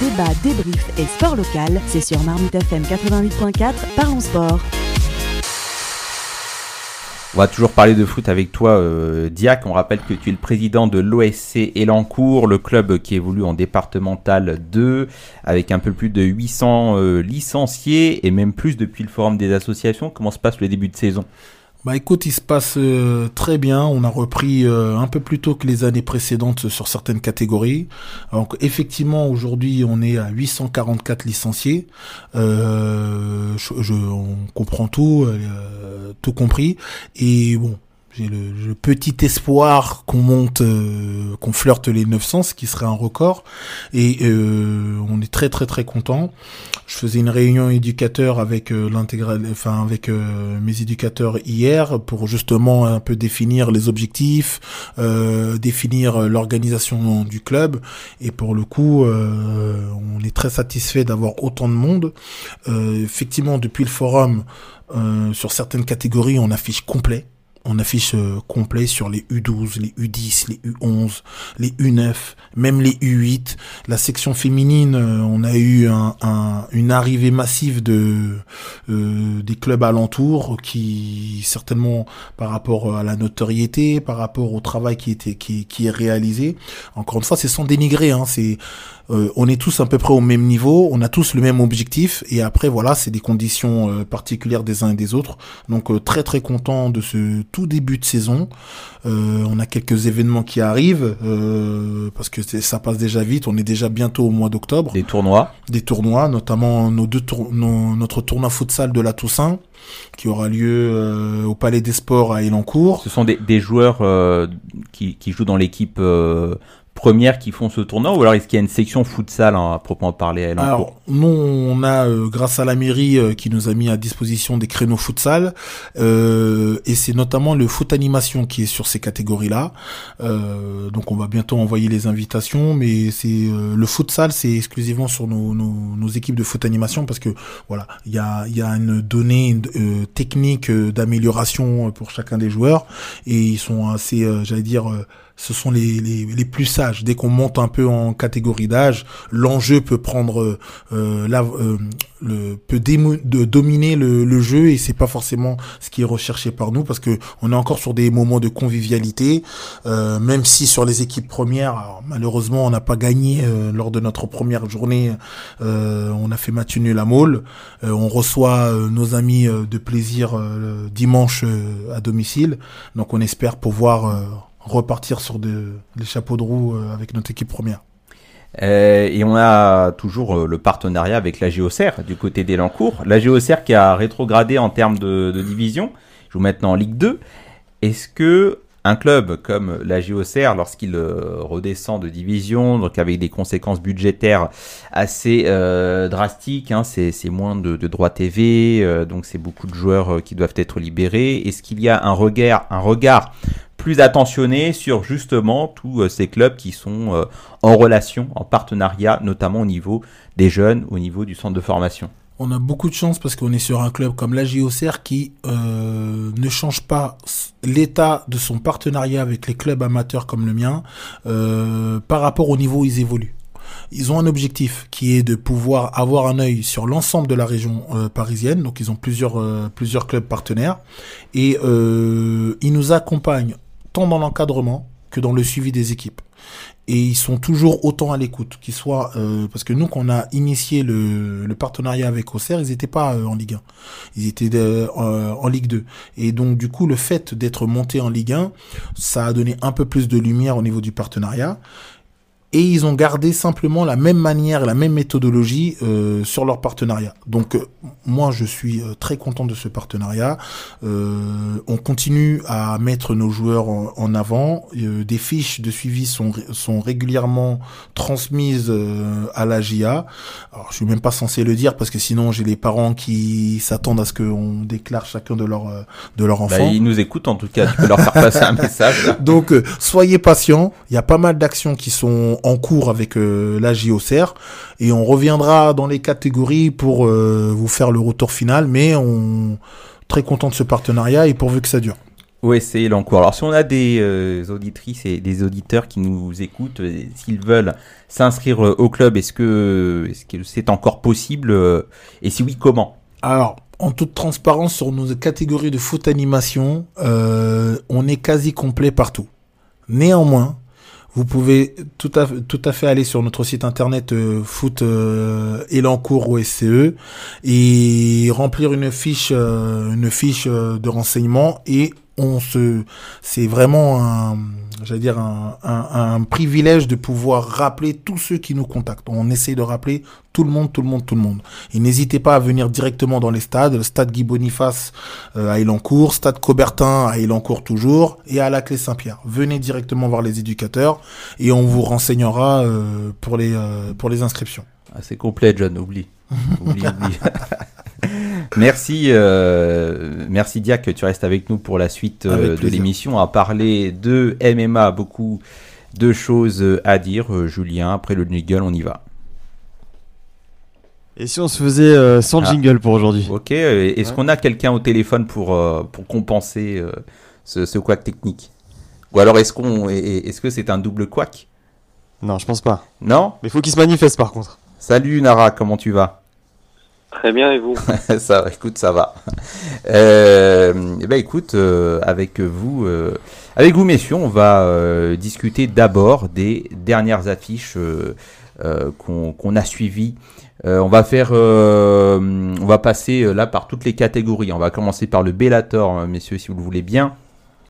Débat, débrief et sport local, c'est sur Marmite FM 88.4, parlons sport. On va toujours parler de foot avec toi, euh, Diac. On rappelle que tu es le président de l'OSC Elancourt, le club qui évolue en départemental 2, avec un peu plus de 800 euh, licenciés et même plus depuis le forum des associations. Comment se passe le début de saison? Bah écoute, il se passe euh, très bien. On a repris euh, un peu plus tôt que les années précédentes sur certaines catégories. Donc effectivement, aujourd'hui, on est à 844 licenciés. Euh, je, on comprend tout, tout compris. Et bon, j'ai le, petit espoir qu'on monte, euh, qu'on flirte les 900, ce qui serait un record. Et euh, on est très très très content. Je faisais une réunion éducateur avec euh, l'intégral, enfin avec mes éducateurs hier pour justement un peu définir les objectifs, définir l'organisation du club. Et pour le coup, on est très satisfait d'avoir autant de monde. effectivement, depuis le forum, sur certaines catégories, on affiche complet on affiche euh, complet sur les U12, les U10, les U11, les U9, même les U8. La section féminine, euh, on a eu une arrivée massive de euh, des clubs alentours qui certainement par rapport à la notoriété, par rapport au travail qui était qui, qui est réalisé. Encore une fois, c'est sans dénigrer. Hein, c'est euh, on est tous à peu près au même niveau, on a tous le même objectif, et après voilà, c'est des conditions euh, particulières des uns et des autres. Donc euh, très très content de ce tout début de saison. on a quelques événements qui arrivent parce que ça passe déjà vite. On est déjà bientôt au mois d'octobre. Des tournois. Des tournois, notamment nos deux notre tournoi futsal de la Toussaint qui aura lieu au Palais des Sports à Elancourt. Ce sont des, joueurs qui, qui, jouent dans l'équipe premières qui font ce tournoi ou alors est-ce qu'il y a une section futsal hein, à proprement parler à Alors nous on a euh, grâce à la mairie euh, qui nous a mis à disposition des créneaux futsal euh, et c'est notamment le foot animation qui est sur ces catégories là. Euh, donc on va bientôt envoyer les invitations mais c'est le futsal c'est exclusivement sur nos, nos, nos, équipes de foot animation parce que voilà il y a y a une donnée technique d'amélioration pour chacun des joueurs et ils sont assez j'allais dire ce sont les, les, les plus sages. Dès qu'on monte un peu en catégorie d'âge, l'enjeu peut prendre euh, la, euh, le, peut de dominer le, le, jeu et c'est pas forcément ce qui est recherché par nous parce que on est encore sur des moments de convivialité. Euh, même si sur les équipes premières, malheureusement, on n'a pas gagné euh, lors de notre première journée. Euh, on a fait match nul à on reçoit nos amis de plaisir dimanche à domicile. Donc on espère pouvoir repartir sur de, les chapeaux de roue euh, avec notre équipe première. Euh, et on a toujours euh, le partenariat avec la GOCR du côté d'Elancourt. La GOCR qui a rétrogradé en termes de, de division, joue maintenant en Ligue 2. Est-ce que un club comme la JOCR, lorsqu'il redescend de division, donc avec des conséquences budgétaires assez drastiques, hein, c'est moins de, de droits TV, donc c'est beaucoup de joueurs qui doivent être libérés. Est-ce qu'il y a un regard, un regard plus attentionné sur justement tous euh, ces clubs qui sont euh, en relation, en partenariat, notamment au niveau des jeunes, au niveau du centre de formation on a beaucoup de chance parce qu'on est sur un club comme la JOCR qui euh, ne change pas l'état de son partenariat avec les clubs amateurs comme le mien par rapport au niveau où ils évoluent. Ils ont un objectif qui est de pouvoir avoir un œil sur l'ensemble de la région parisienne. Donc ils ont plusieurs plusieurs clubs partenaires et ils nous accompagnent dans l'encadrement que dans le suivi des équipes. Et ils sont toujours autant à l'écoute, qu'ils soient euh, parce que nous, quand on a initié le, partenariat avec Auxerre, ils n'étaient pas euh, en Ligue 1, ils étaient euh, en Ligue 2. Et donc du coup, le fait d'être monté en Ligue 1, ça a donné un peu plus de lumière au niveau du partenariat et ils ont gardé simplement la même manière, la même méthodologie euh, sur leur partenariat. Donc euh, moi je suis euh, très content de ce partenariat. on continue à mettre nos joueurs en, avant. des fiches de suivi sont, sont régulièrement transmises à la GIA. Alors je suis même pas censé le dire parce que sinon j'ai les parents qui s'attendent à ce qu'on déclare chacun de leurs de leur bah, enfants. ils nous écoutent en tout cas. Tu peux leur faire passer un message. Donc soyez patients. Il y a pas mal d'actions qui sont en cours avec euh, la JOCR et on reviendra dans les catégories pour euh, vous faire le retour final mais on très content de ce partenariat et pourvu que ça dure. OSC Elancourt. Alors si on a des euh, auditrices et des auditeurs qui nous écoutent, euh, s'ils veulent s'inscrire au club, est-ce que est-ce que c'est encore possible Et si oui, comment? Alors, en toute transparence, sur nos catégories de foot animation, on est quasi complet partout. Néanmoins, vous pouvez tout à, tout à fait aller sur notre site internet euh, foot euh, Elancourt OSCE et remplir une fiche, euh, une fiche euh, de renseignement et on se, c'est vraiment un, j'allais dire un, un, un privilège de pouvoir rappeler tous ceux qui nous contactent. On essaie de rappeler tout le monde, tout le monde, tout le monde. Et n'hésitez pas à venir directement dans les stades, le stade Guy Boniface euh, à Elancourt, stade Cobertin à Elancourt toujours, et à la Clé Saint-Pierre. Venez directement voir les éducateurs et on vous renseignera euh, pour les euh, pour les inscriptions. ah, C'est complet, John. Oublie. oublie, oublie. merci, euh, merci Dia que tu restes avec nous pour la suite euh, de l'émission à parler de MMA. Beaucoup de choses à dire, Euh, Julien. Après le jingle, on y va. Et si on se faisait euh, sans Ah. jingle pour aujourd'hui Ok. euh, Est-ce Ouais. qu'on a quelqu'un au téléphone pour euh, pour compenser euh, ce, ce couac technique? Ou alors est-ce qu'on est- est-ce que c'est un double couac Non, je pense pas. Non? Mais faut qu'il se manifeste par contre. Salut Nara, comment tu vas? Très bien, et vous? Ça, écoute, ça va. Euh, eh ben, écoute, euh, avec vous, euh, avec vous, messieurs, on va euh, discuter d'abord des dernières affiches euh, euh, qu'on a suivies. On va faire, on va passer là par toutes les catégories. On va commencer par le Bellator, euh, messieurs, si vous le voulez bien.